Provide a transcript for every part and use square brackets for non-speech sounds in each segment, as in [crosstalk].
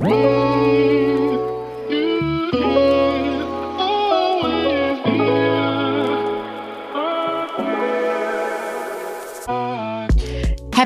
Whoa!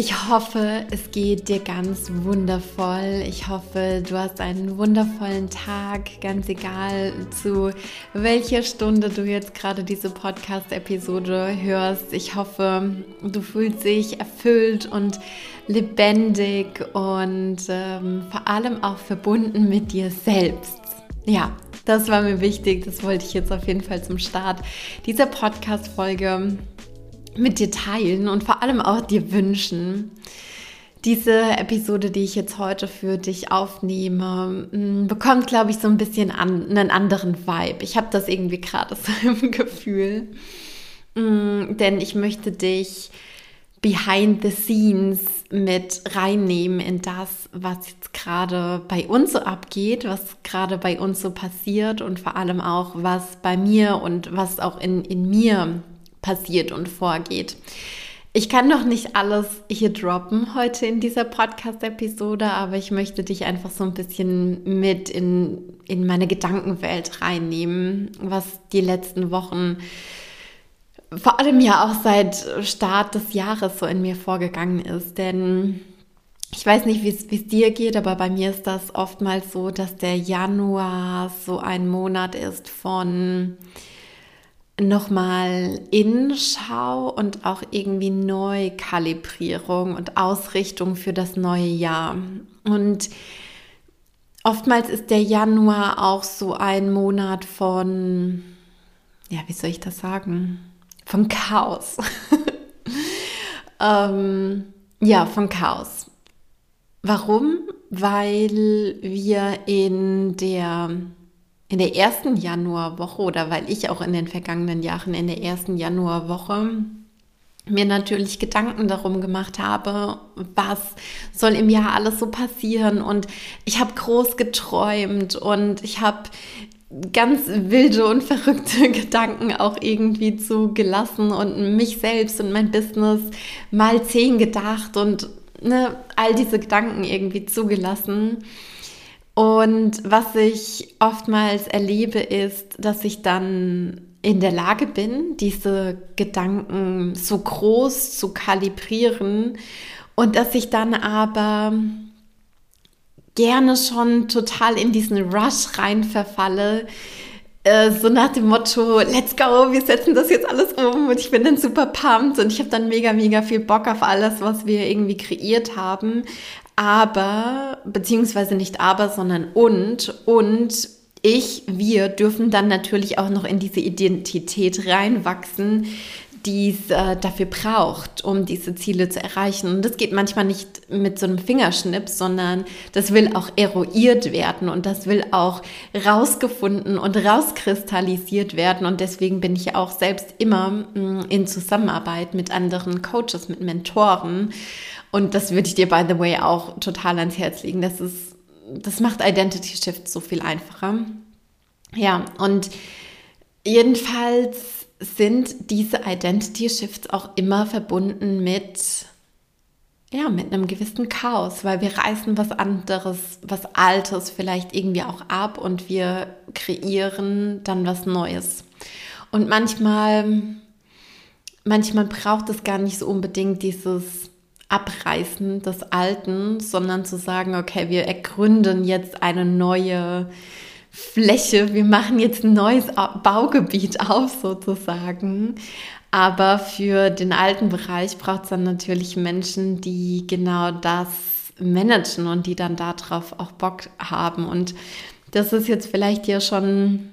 Ich hoffe, es geht dir ganz wundervoll. Ich hoffe, du hast einen wundervollen Tag, ganz egal zu welcher Stunde du jetzt gerade diese Podcast-Episode hörst. Ich hoffe, du fühlst dich erfüllt und lebendig und ähm, vor allem auch verbunden mit dir selbst. Ja, das war mir wichtig. Das wollte ich jetzt auf jeden Fall zum Start dieser Podcast-Folge mit dir teilen und vor allem auch dir wünschen. Diese Episode, die ich jetzt heute für dich aufnehme, mm, bekommt, glaube ich, so ein bisschen an, einen anderen Vibe. Ich habe das irgendwie gerade [laughs] so im Gefühl. Mm, denn ich möchte dich behind the scenes mit reinnehmen in das, was jetzt gerade bei uns so abgeht, was gerade bei uns so passiert und vor allem auch, was bei mir und was auch in, in mir passiert und vorgeht. Ich kann noch nicht alles hier droppen heute in dieser Podcast-Episode, aber ich möchte dich einfach so ein bisschen mit in, in meine Gedankenwelt reinnehmen, was die letzten Wochen, vor allem ja auch seit Start des Jahres so in mir vorgegangen ist. Denn ich weiß nicht, wie es dir geht, aber bei mir ist das oftmals so, dass der Januar so ein Monat ist von nochmal Innenschau und auch irgendwie Neukalibrierung und Ausrichtung für das neue Jahr. Und oftmals ist der Januar auch so ein Monat von, ja, wie soll ich das sagen? Von Chaos. [laughs] ähm, ja, von Chaos. Warum? Weil wir in der in der ersten Januarwoche oder weil ich auch in den vergangenen Jahren in der ersten Januarwoche mir natürlich Gedanken darum gemacht habe, was soll im Jahr alles so passieren und ich habe groß geträumt und ich habe ganz wilde und [laughs] verrückte Gedanken auch irgendwie zugelassen und mich selbst und mein Business mal zehn gedacht und ne, all diese Gedanken irgendwie zugelassen. Und was ich oftmals erlebe, ist, dass ich dann in der Lage bin, diese Gedanken so groß zu kalibrieren und dass ich dann aber gerne schon total in diesen Rush rein verfalle, äh, so nach dem Motto, let's go, wir setzen das jetzt alles um und ich bin dann super pumped und ich habe dann mega, mega viel Bock auf alles, was wir irgendwie kreiert haben aber, beziehungsweise nicht aber, sondern und, und ich, wir dürfen dann natürlich auch noch in diese Identität reinwachsen, die es äh, dafür braucht, um diese Ziele zu erreichen. Und das geht manchmal nicht mit so einem Fingerschnips, sondern das will auch eruiert werden und das will auch rausgefunden und rauskristallisiert werden. Und deswegen bin ich auch selbst immer mh, mm, in Zusammenarbeit mit anderen Coaches, mit Mentoren und das würde ich dir, by the way, auch total ans Herz legen. Das ist, das macht Identity Shift so viel einfacher. Ja, und jedenfalls sind diese Identity Shifts auch immer verbunden mit, ja, mit einem gewissen Chaos, weil wir reißen was anderes, was Altes vielleicht irgendwie auch ab und wir kreieren dann was Neues. Und manchmal, manchmal braucht es gar nicht so unbedingt dieses Abreißen des Alten, sondern zu sagen, okay, wir ergründen jetzt eine neue Fläche, wir machen jetzt ein neues Baugebiet [laughs] auf sozusagen. Aber für den alten Bereich braucht es dann natürlich Menschen, die genau das managen und die dann darauf auch Bock haben. Und das ist jetzt vielleicht hier schon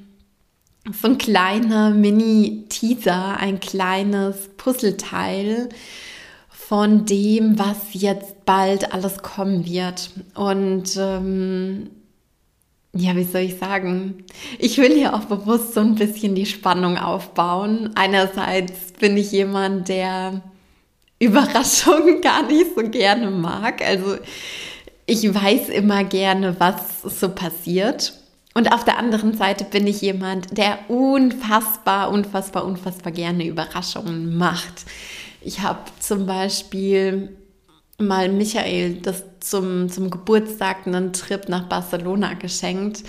so ein kleiner Mini-Teaser, ein kleines Puzzleteil, von dem, was jetzt bald alles kommen wird. Und ähm, ja, wie soll ich sagen? Ich will hier auch bewusst so ein bisschen die Spannung aufbauen. Einerseits bin ich jemand, der Überraschungen [laughs] gar nicht so gerne mag. Also ich weiß immer gerne, was so passiert. Und auf der anderen Seite bin ich jemand, der unfassbar, unfassbar, unfassbar gerne Überraschungen macht. Ich habe zum Beispiel mal Michael das zum, zum Geburtstag einen Trip nach Barcelona geschenkt.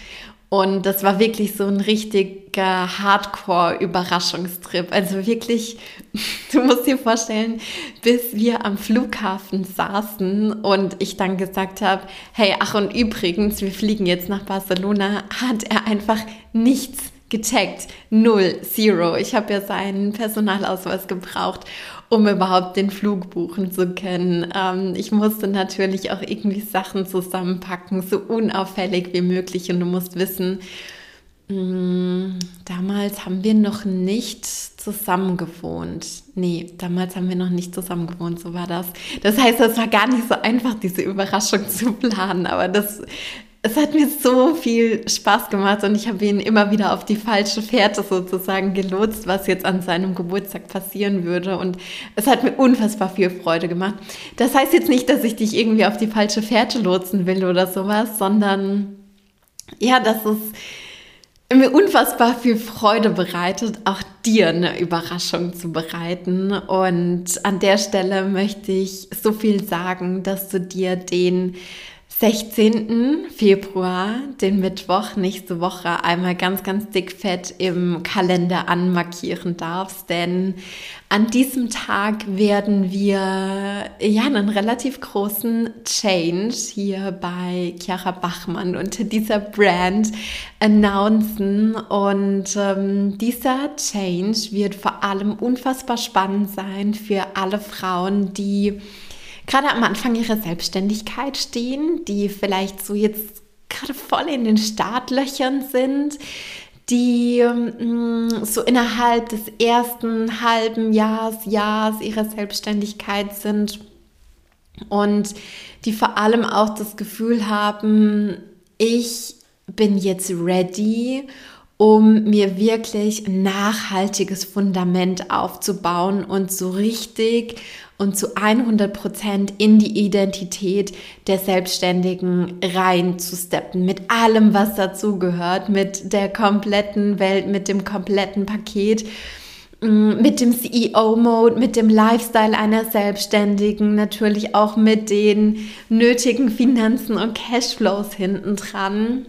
Und das war wirklich so ein richtiger Hardcore-Überraschungstrip. Also wirklich, [laughs] du musst dir vorstellen, bis wir am Flughafen saßen und ich dann gesagt habe, hey, ach und übrigens, wir fliegen jetzt nach Barcelona, hat er einfach nichts gecheckt. Null, zero. Ich habe ja seinen Personalausweis gebraucht um überhaupt den Flug buchen zu können. Ähm, ich musste natürlich auch irgendwie Sachen zusammenpacken, so unauffällig wie möglich. Und du musst wissen, mm, damals haben wir noch nicht zusammen gewohnt. Nee, damals haben wir noch nicht zusammen gewohnt, so war das. Das heißt, es war gar nicht so einfach, diese Überraschung zu planen, aber das es hat mir so viel Spaß gemacht und ich habe ihn immer wieder auf die falsche Fährte sozusagen gelotst, was jetzt an seinem Geburtstag passieren würde. Und es hat mir unfassbar viel Freude gemacht. Das heißt jetzt nicht, dass ich dich irgendwie auf die falsche Fährte lotsen will oder sowas, sondern ja, dass es mir unfassbar viel Freude bereitet, auch dir eine Überraschung zu bereiten. Und an der Stelle möchte ich so viel sagen, dass du dir den 16. Februar, den Mittwoch, nächste Woche, einmal ganz, ganz dickfett im Kalender anmarkieren darfst, denn an diesem Tag werden wir ja einen relativ großen Change hier bei Chiara Bachmann unter dieser Brand announcen und ähm, dieser Change wird vor allem unfassbar spannend sein für alle Frauen, die gerade am Anfang ihrer Selbstständigkeit stehen, die vielleicht so jetzt gerade voll in den Startlöchern sind, die mm, so innerhalb des ersten halben Jahres, Jahres ihrer Selbstständigkeit sind und die vor allem auch das Gefühl haben, ich bin jetzt ready um mir wirklich ein nachhaltiges Fundament aufzubauen und so richtig und zu 100 Prozent in die Identität der Selbstständigen reinzusteppen. Mit allem, was dazugehört, mit der kompletten Welt, mit dem kompletten Paket mm, mit dem CEO-Mode, mit dem Lifestyle einer Selbstständigen, natürlich auch mit den nötigen Finanzen und Cashflows hinten dran,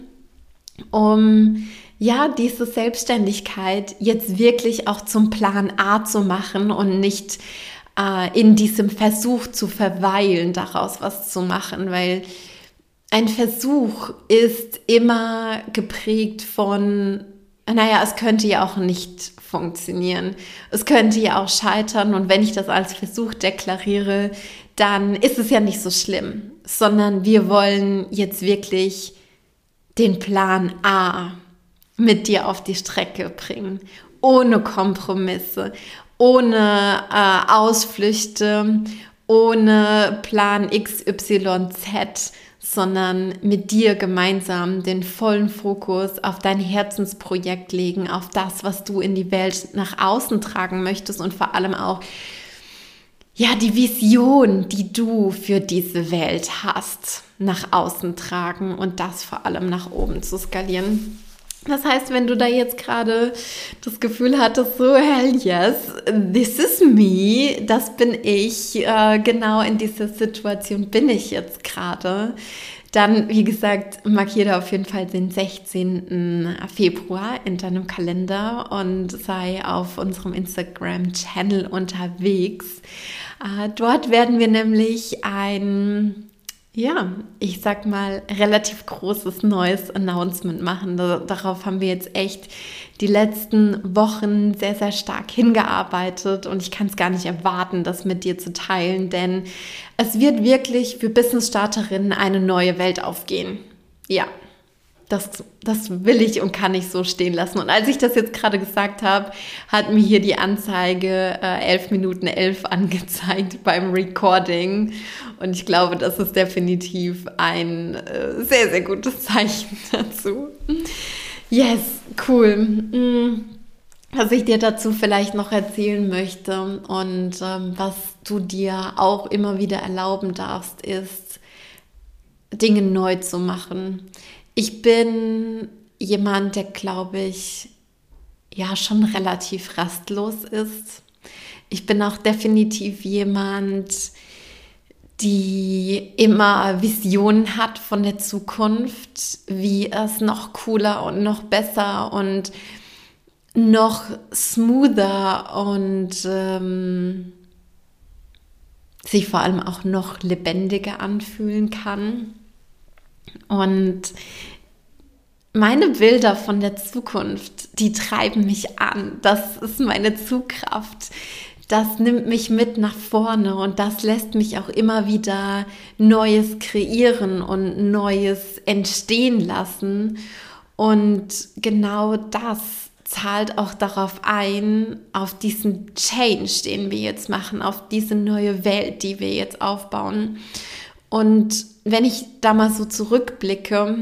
um ja, diese Selbstständigkeit jetzt wirklich auch zum Plan A zu machen und nicht äh, in diesem Versuch zu verweilen, daraus was zu machen, weil ein Versuch ist immer geprägt von, naja, es könnte ja auch nicht funktionieren. Es könnte ja auch scheitern und wenn ich das als Versuch deklariere, dann ist es ja nicht so schlimm, sondern wir wollen jetzt wirklich den Plan A mit dir auf die Strecke bringen. Ohne Kompromisse, ohne äh, Ausflüchte, ohne Plan XYZ, sondern mit dir gemeinsam den vollen Fokus auf dein Herzensprojekt legen, auf das, was du in die Welt nach außen tragen möchtest und vor allem auch ja, die Vision, die du für diese Welt hast, nach außen tragen und das vor allem nach oben zu skalieren. Das heißt, wenn du da jetzt gerade das Gefühl hattest, so, hell yes, this is me, das bin ich, äh, genau in dieser Situation bin ich jetzt gerade, dann, wie gesagt, markiere auf jeden Fall den 16. Februar in deinem Kalender und sei auf unserem Instagram-Channel unterwegs. Äh, dort werden wir nämlich ein ja, ich sag mal, relativ großes neues Announcement machen. Darauf haben wir jetzt echt die letzten Wochen sehr, sehr stark hingearbeitet und ich kann es gar nicht erwarten, das mit dir zu teilen, denn es wird wirklich für Business-Starterinnen eine neue Welt aufgehen. Ja, das, das will ich und kann ich so stehen lassen. Und als ich das jetzt gerade gesagt habe, hat mir hier die Anzeige äh, 11 Minuten 11 angezeigt [laughs] beim Recording. Und ich glaube, das ist definitiv ein äh, sehr, sehr gutes [laughs] Zeichen dazu. Yes, cool. Mm, was ich dir dazu vielleicht noch erzählen möchte und ähm, was du dir auch immer wieder erlauben darfst, ist, Dinge neu zu machen. Ich bin jemand, der, glaube ich, ja schon relativ rastlos ist. Ich bin auch definitiv jemand, die immer Visionen hat von der Zukunft, wie es noch cooler und noch besser und noch smoother und ähm, sich vor allem auch noch lebendiger anfühlen kann. Und meine Bilder von der Zukunft, die treiben mich an. Das ist meine Zugkraft. Das nimmt mich mit nach vorne und das lässt mich auch immer wieder Neues kreieren und Neues entstehen lassen. Und genau das zahlt auch darauf ein, auf diesen Change, den wir jetzt machen, auf diese neue Welt, die wir jetzt aufbauen. Und wenn ich da mal so zurückblicke,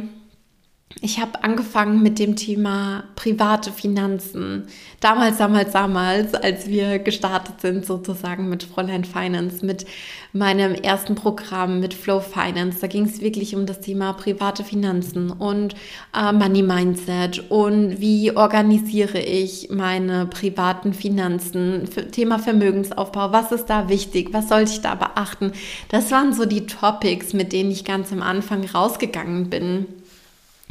ich habe angefangen mit dem Thema private Finanzen. Damals, damals, damals, als wir gestartet sind, sozusagen mit Fräulein Finance, mit meinem ersten Programm, mit Flow Finance. Da ging es wirklich um das Thema private Finanzen und äh, Money Mindset und wie organisiere ich meine privaten Finanzen, Thema Vermögensaufbau, was ist da wichtig, was sollte ich da beachten. Das waren so die Topics, mit denen ich ganz am Anfang rausgegangen bin.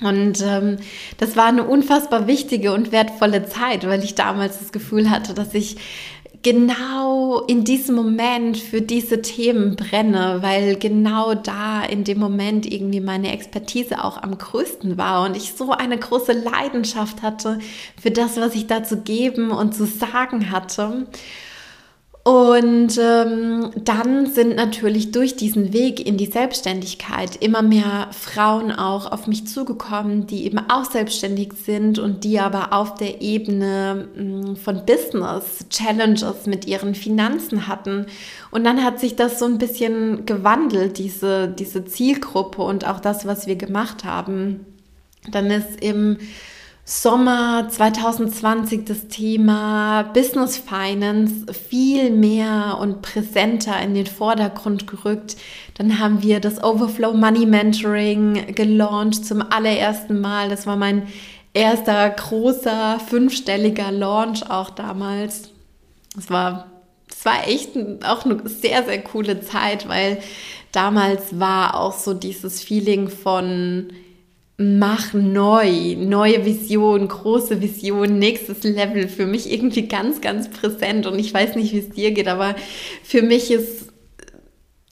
Und ähm, das war eine unfassbar wichtige und wertvolle Zeit, weil ich damals das Gefühl hatte, dass ich genau in diesem Moment für diese Themen brenne, weil genau da in dem Moment irgendwie meine Expertise auch am größten war und ich so eine große Leidenschaft hatte für das, was ich da zu geben und zu sagen hatte. Und ähm, dann sind natürlich durch diesen Weg in die Selbstständigkeit immer mehr Frauen auch auf mich zugekommen, die eben auch selbstständig sind und die aber auf der Ebene mh, hm, von Business Challenges mit ihren Finanzen hatten. Und dann hat sich das so ein bisschen gewandelt, diese, diese Zielgruppe und auch das, was wir gemacht haben. Dann ist im Sommer 2020 das Thema Business Finance viel mehr und präsenter in den Vordergrund gerückt. Dann haben wir das Overflow Money Mentoring gelauncht zum allerersten Mal. Das war mein erster großer fünfstelliger Launch auch damals. Es war, es war echt auch eine sehr, sehr coole Zeit, weil damals war auch so dieses Feeling von, mach neu, neue Vision, große Vision, nächstes Level für mich irgendwie ganz, ganz präsent. Und ich weiß nicht, wie es dir geht, aber für mich ist,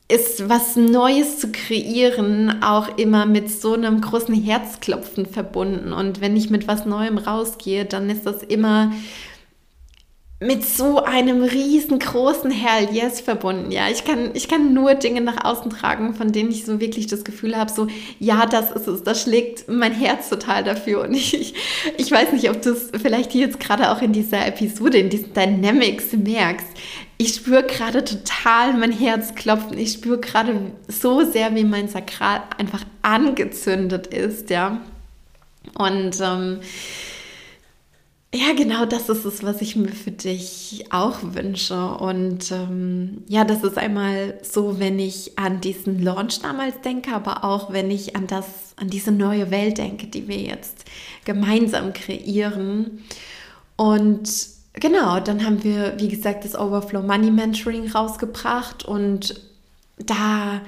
ist was Neues zu kreieren auch immer mit so einem großen Herzklopfen verbunden. Und wenn ich mit was Neuem rausgehe, dann ist das immer mit so einem riesengroßen Hell Yes verbunden. Ja, ich kann, ich kann nur Dinge nach außen tragen, von denen ich so wirklich das Gefühl habe, so, ja, das ist es, das schlägt mein Herz total dafür. Und ich, ich weiß nicht, ob du es vielleicht hier jetzt gerade auch in dieser Episode, in diesen Dynamics merkst. Ich spüre gerade total mein Herz klopfen. Ich spüre gerade so sehr, wie mein Sakral einfach angezündet ist, ja. Und ähm, ja, genau das ist es, was ich mir für dich auch wünsche. Und ähm, ja, das ist einmal so, wenn ich an diesen Launch damals denke, aber auch wenn ich an das, an diese neue Welt denke, die wir jetzt gemeinsam kreieren. Und genau, dann haben wir, wie gesagt, das Overflow Money Mentoring rausgebracht und da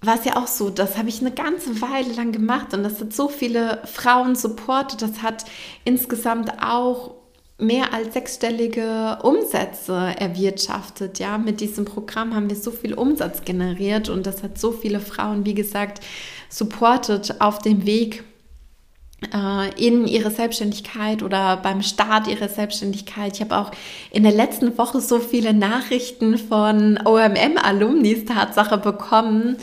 war es ja auch so, das habe ich eine ganze Weile lang gemacht und das hat so viele Frauen supportet. Das hat insgesamt auch mehr als sechsstellige Umsätze erwirtschaftet. Ja, mit diesem Programm haben wir so viel Umsatz generiert und das hat so viele Frauen, wie gesagt, supportet auf dem Weg in ihre Selbstständigkeit oder beim Start ihrer Selbstständigkeit. Ich habe auch in der letzten Woche so viele Nachrichten von OMM-Alumnis Tatsache bekommen.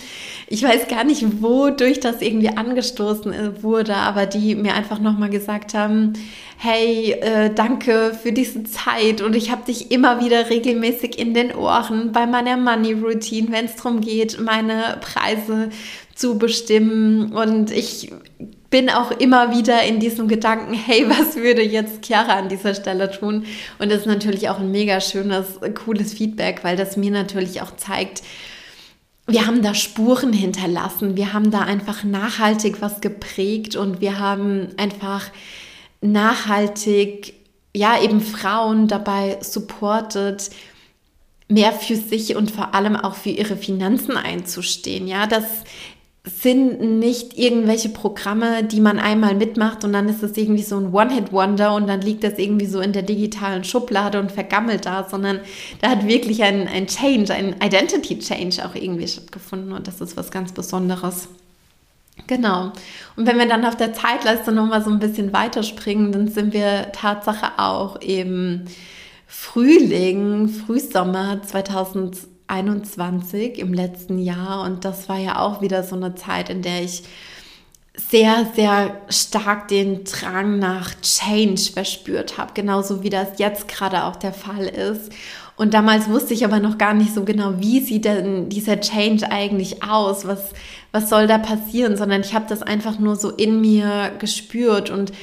Ich weiß gar nicht, wodurch das irgendwie angestoßen äh, wurde, aber die mir einfach nochmal gesagt haben, hey, äh, danke für diese Zeit und ich habe dich immer wieder regelmäßig in den Ohren bei meiner Money Routine, wenn es darum geht, meine Preise zu bestimmen und ich bin auch immer wieder in diesem Gedanken, hey, was würde jetzt Chiara an dieser Stelle tun? Und das ist natürlich auch ein mega schönes, cooles Feedback, weil das mir natürlich auch zeigt, wir haben da Spuren hinterlassen, wir haben da einfach nachhaltig was geprägt und wir haben einfach nachhaltig, ja, eben Frauen dabei supportet, mehr für sich und vor allem auch für ihre Finanzen einzustehen. Ja, das sind nicht irgendwelche Programme, die man einmal mitmacht und dann ist es irgendwie so ein One-Hit-Wonder und dann liegt das irgendwie so in der digitalen Schublade und vergammelt da, sondern da hat wirklich ein, ein Change, ein Identity-Change auch irgendwie stattgefunden und das ist was ganz Besonderes. Genau. Und wenn wir dann auf der Zeitleiste nochmal so ein bisschen weiterspringen, dann sind wir Tatsache auch eben Frühling, Frühsommer 2021 im letzten Jahr. Und das war ja auch wieder so eine Zeit, in der ich sehr, sehr stark den Drang nach Change verspürt habe, genauso wie das jetzt gerade auch der Fall ist. Und damals wusste ich aber noch gar nicht so genau, wie sieht denn dieser Change eigentlich aus, was, was soll da passieren, sondern ich habe das einfach nur so in mir gespürt und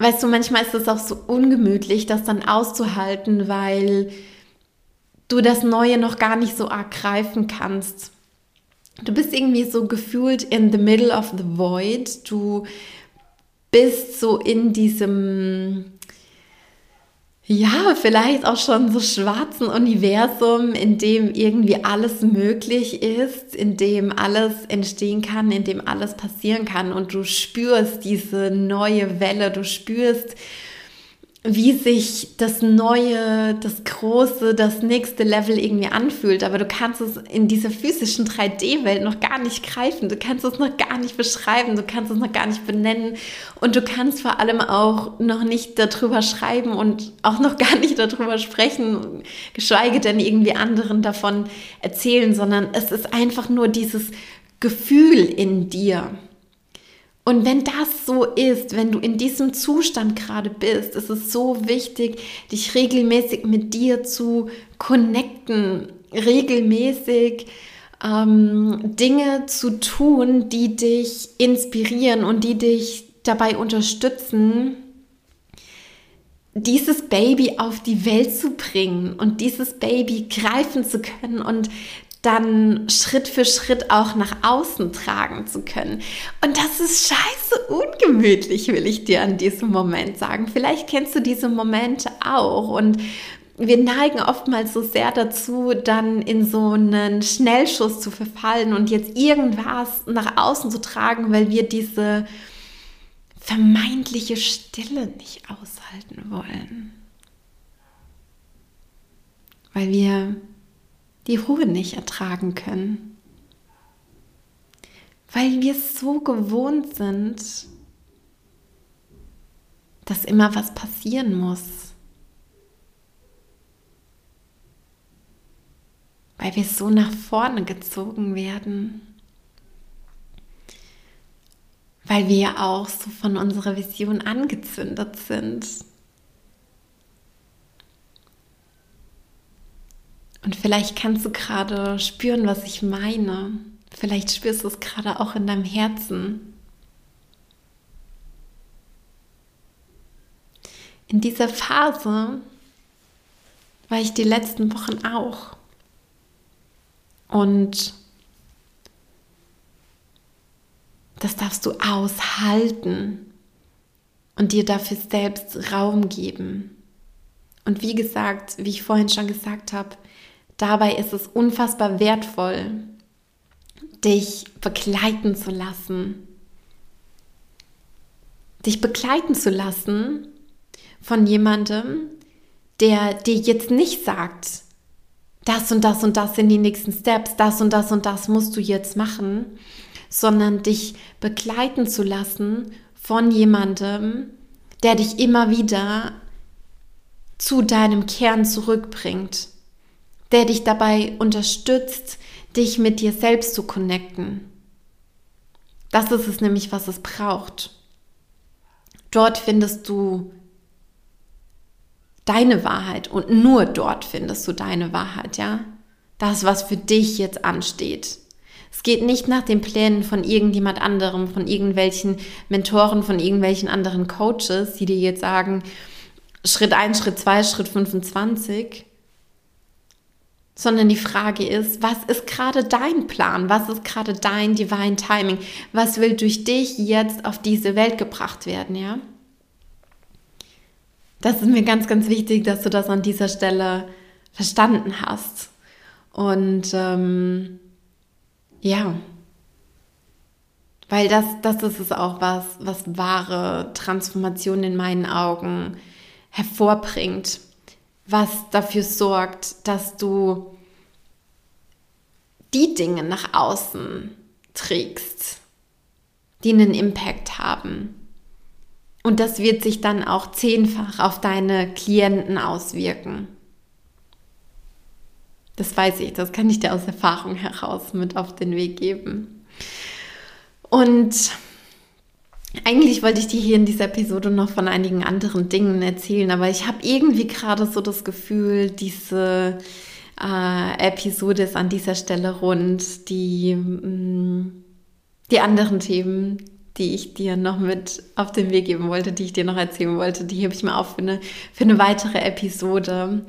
weißt du, manchmal ist es auch so ungemütlich, das dann auszuhalten, weil du das Neue noch gar nicht so arg greifen kannst. Du bist irgendwie so gefühlt in the middle of the void. Du bist so in diesem ja, vielleicht auch schon so schwarzen Universum, in dem irgendwie alles möglich ist, in dem alles entstehen kann, in dem alles passieren kann und du spürst diese neue Welle, du spürst, wie sich das Neue, das Große, das nächste Level irgendwie anfühlt. Aber du kannst es in dieser physischen 3D-Welt noch gar nicht greifen. Du kannst es noch gar nicht beschreiben. Du kannst es noch gar nicht benennen. Und du kannst vor allem auch noch nicht darüber schreiben und auch noch gar nicht [laughs] darüber sprechen, geschweige denn irgendwie anderen davon erzählen, sondern es ist einfach nur dieses Gefühl in dir. Und wenn das so ist, wenn du in diesem Zustand gerade bist, ist es so wichtig, dich regelmäßig mit dir zu connecten, regelmäßig ähm, Dinge zu tun, die dich inspirieren und die dich dabei unterstützen, dieses Baby auf die Welt zu bringen und dieses Baby greifen zu können und dann Schritt für Schritt auch nach außen tragen zu können. Und das ist scheiße ungemütlich, will ich dir an diesem Moment sagen. Vielleicht kennst du diese Momente auch und wir neigen oftmals so sehr dazu, dann in so einen Schnellschuss zu verfallen und jetzt irgendwas nach außen zu tragen, weil wir diese vermeintliche Stille nicht aushalten wollen. Weil wir die Ruhe nicht ertragen können. Weil wir so gewohnt sind, dass immer was passieren muss. Weil wir so nach vorne gezogen werden. Weil wir auch so von unserer Vision angezündet sind. Und vielleicht kannst du gerade spüren, was ich meine. Vielleicht spürst du es gerade auch in deinem Herzen. In dieser Phase war ich die letzten Wochen auch. Und das darfst du aushalten und dir dafür selbst Raum geben. Und wie gesagt, wie ich vorhin schon gesagt habe, Dabei ist es unfassbar wertvoll, dich begleiten zu lassen. Dich begleiten zu lassen von jemandem, der dir jetzt nicht sagt, das und das und das sind die nächsten Steps, das und das und das musst du jetzt machen, sondern dich begleiten zu lassen von jemandem, der dich immer wieder zu deinem Kern zurückbringt der dich dabei unterstützt, dich mit dir selbst zu connecten. Das ist es nämlich, was es braucht. Dort findest du deine Wahrheit und nur dort findest du deine Wahrheit, ja? Das, was für dich jetzt ansteht. Es geht nicht nach den Plänen von irgendjemand anderem, von irgendwelchen Mentoren, von irgendwelchen anderen Coaches, die dir jetzt sagen, Schritt 1, Schritt 2, Schritt 25, sondern die Frage ist, was ist gerade dein Plan? Was ist gerade dein Divine Timing? Was will durch dich jetzt auf diese Welt gebracht werden, ja? Das ist mir ganz, ganz wichtig, dass du das an dieser Stelle verstanden hast. Und ähm, ja, weil das, das ist es auch, was, was wahre Transformation in meinen Augen hervorbringt, was dafür sorgt, dass du die Dinge nach außen trägst, die einen Impact haben. Und das wird sich dann auch zehnfach auf deine Klienten auswirken. Das weiß ich, das kann ich dir aus Erfahrung heraus mit auf den Weg geben. Und eigentlich wollte ich dir hier in dieser Episode noch von einigen anderen Dingen erzählen, aber ich habe irgendwie gerade so das Gefühl, diese äh, Episode ist an dieser Stelle rund. Die, mh, mm, die anderen Themen, die ich dir noch mit auf den Weg geben wollte, die ich dir noch erzählen wollte, die hebe ich mir auf für eine, für eine weitere Episode.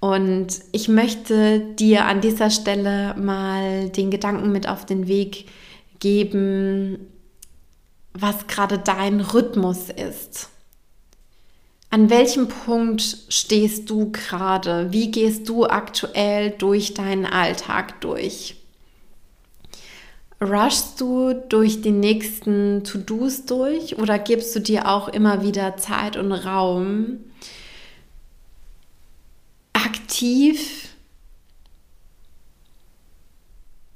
Und ich möchte dir an dieser Stelle mal den Gedanken mit auf den Weg geben, was gerade dein Rhythmus ist. An welchem Punkt stehst du gerade? Wie gehst du aktuell durch deinen Alltag durch? Rushst du durch die nächsten To-Dos durch oder gibst du dir auch immer wieder Zeit und Raum, aktiv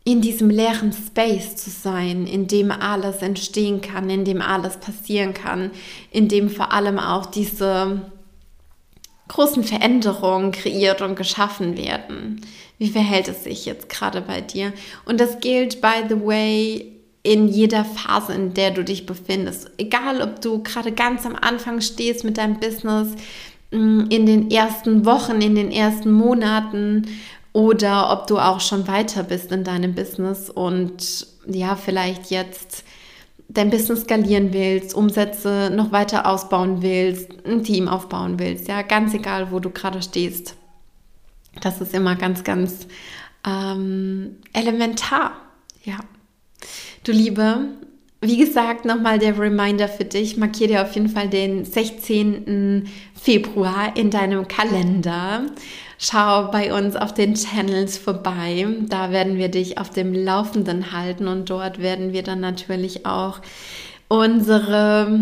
in diesem leeren Space zu sein, in dem alles entstehen kann, in dem alles passieren kann, in dem vor allem auch diese großen Veränderungen kreiert und geschaffen werden. Wie verhält es sich jetzt gerade bei dir? Und das gilt, by the way, in jeder Phase, in der du dich befindest. Egal, ob du gerade ganz am Anfang stehst mit deinem Business, mm, in den ersten Wochen, in den ersten Monaten oder ob du auch schon weiter bist in deinem Business und ja, vielleicht jetzt dein Business skalieren willst, Umsätze noch weiter ausbauen willst, ein Team aufbauen willst, ja, ganz egal, wo du gerade stehst. Das ist immer ganz, ganz ähm, elementar, ja. Du Liebe, wie gesagt, nochmal der Reminder für dich. Markier dir auf jeden Fall den 16. Februar in deinem Kalender. Schau bei uns auf den Channels vorbei. Da werden wir dich auf dem Laufenden halten und dort werden wir dann natürlich auch unsere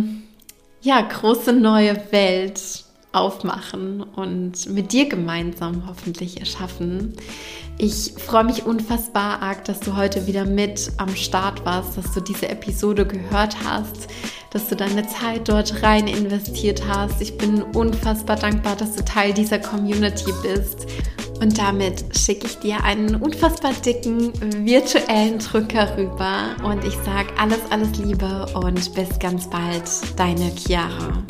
ja, große neue Welt aufmachen und mit dir gemeinsam hoffentlich erschaffen. Ich freue mich unfassbar arg, dass du heute wieder mit am Start warst, dass du diese Episode gehört hast, dass du deine Zeit dort rein investiert hast. Ich bin unfassbar dankbar, dass du Teil dieser Community bist. Und damit schicke ich dir einen unfassbar dicken virtuellen Drücker rüber. Und ich sage alles, alles Liebe und bis ganz bald, deine Chiara.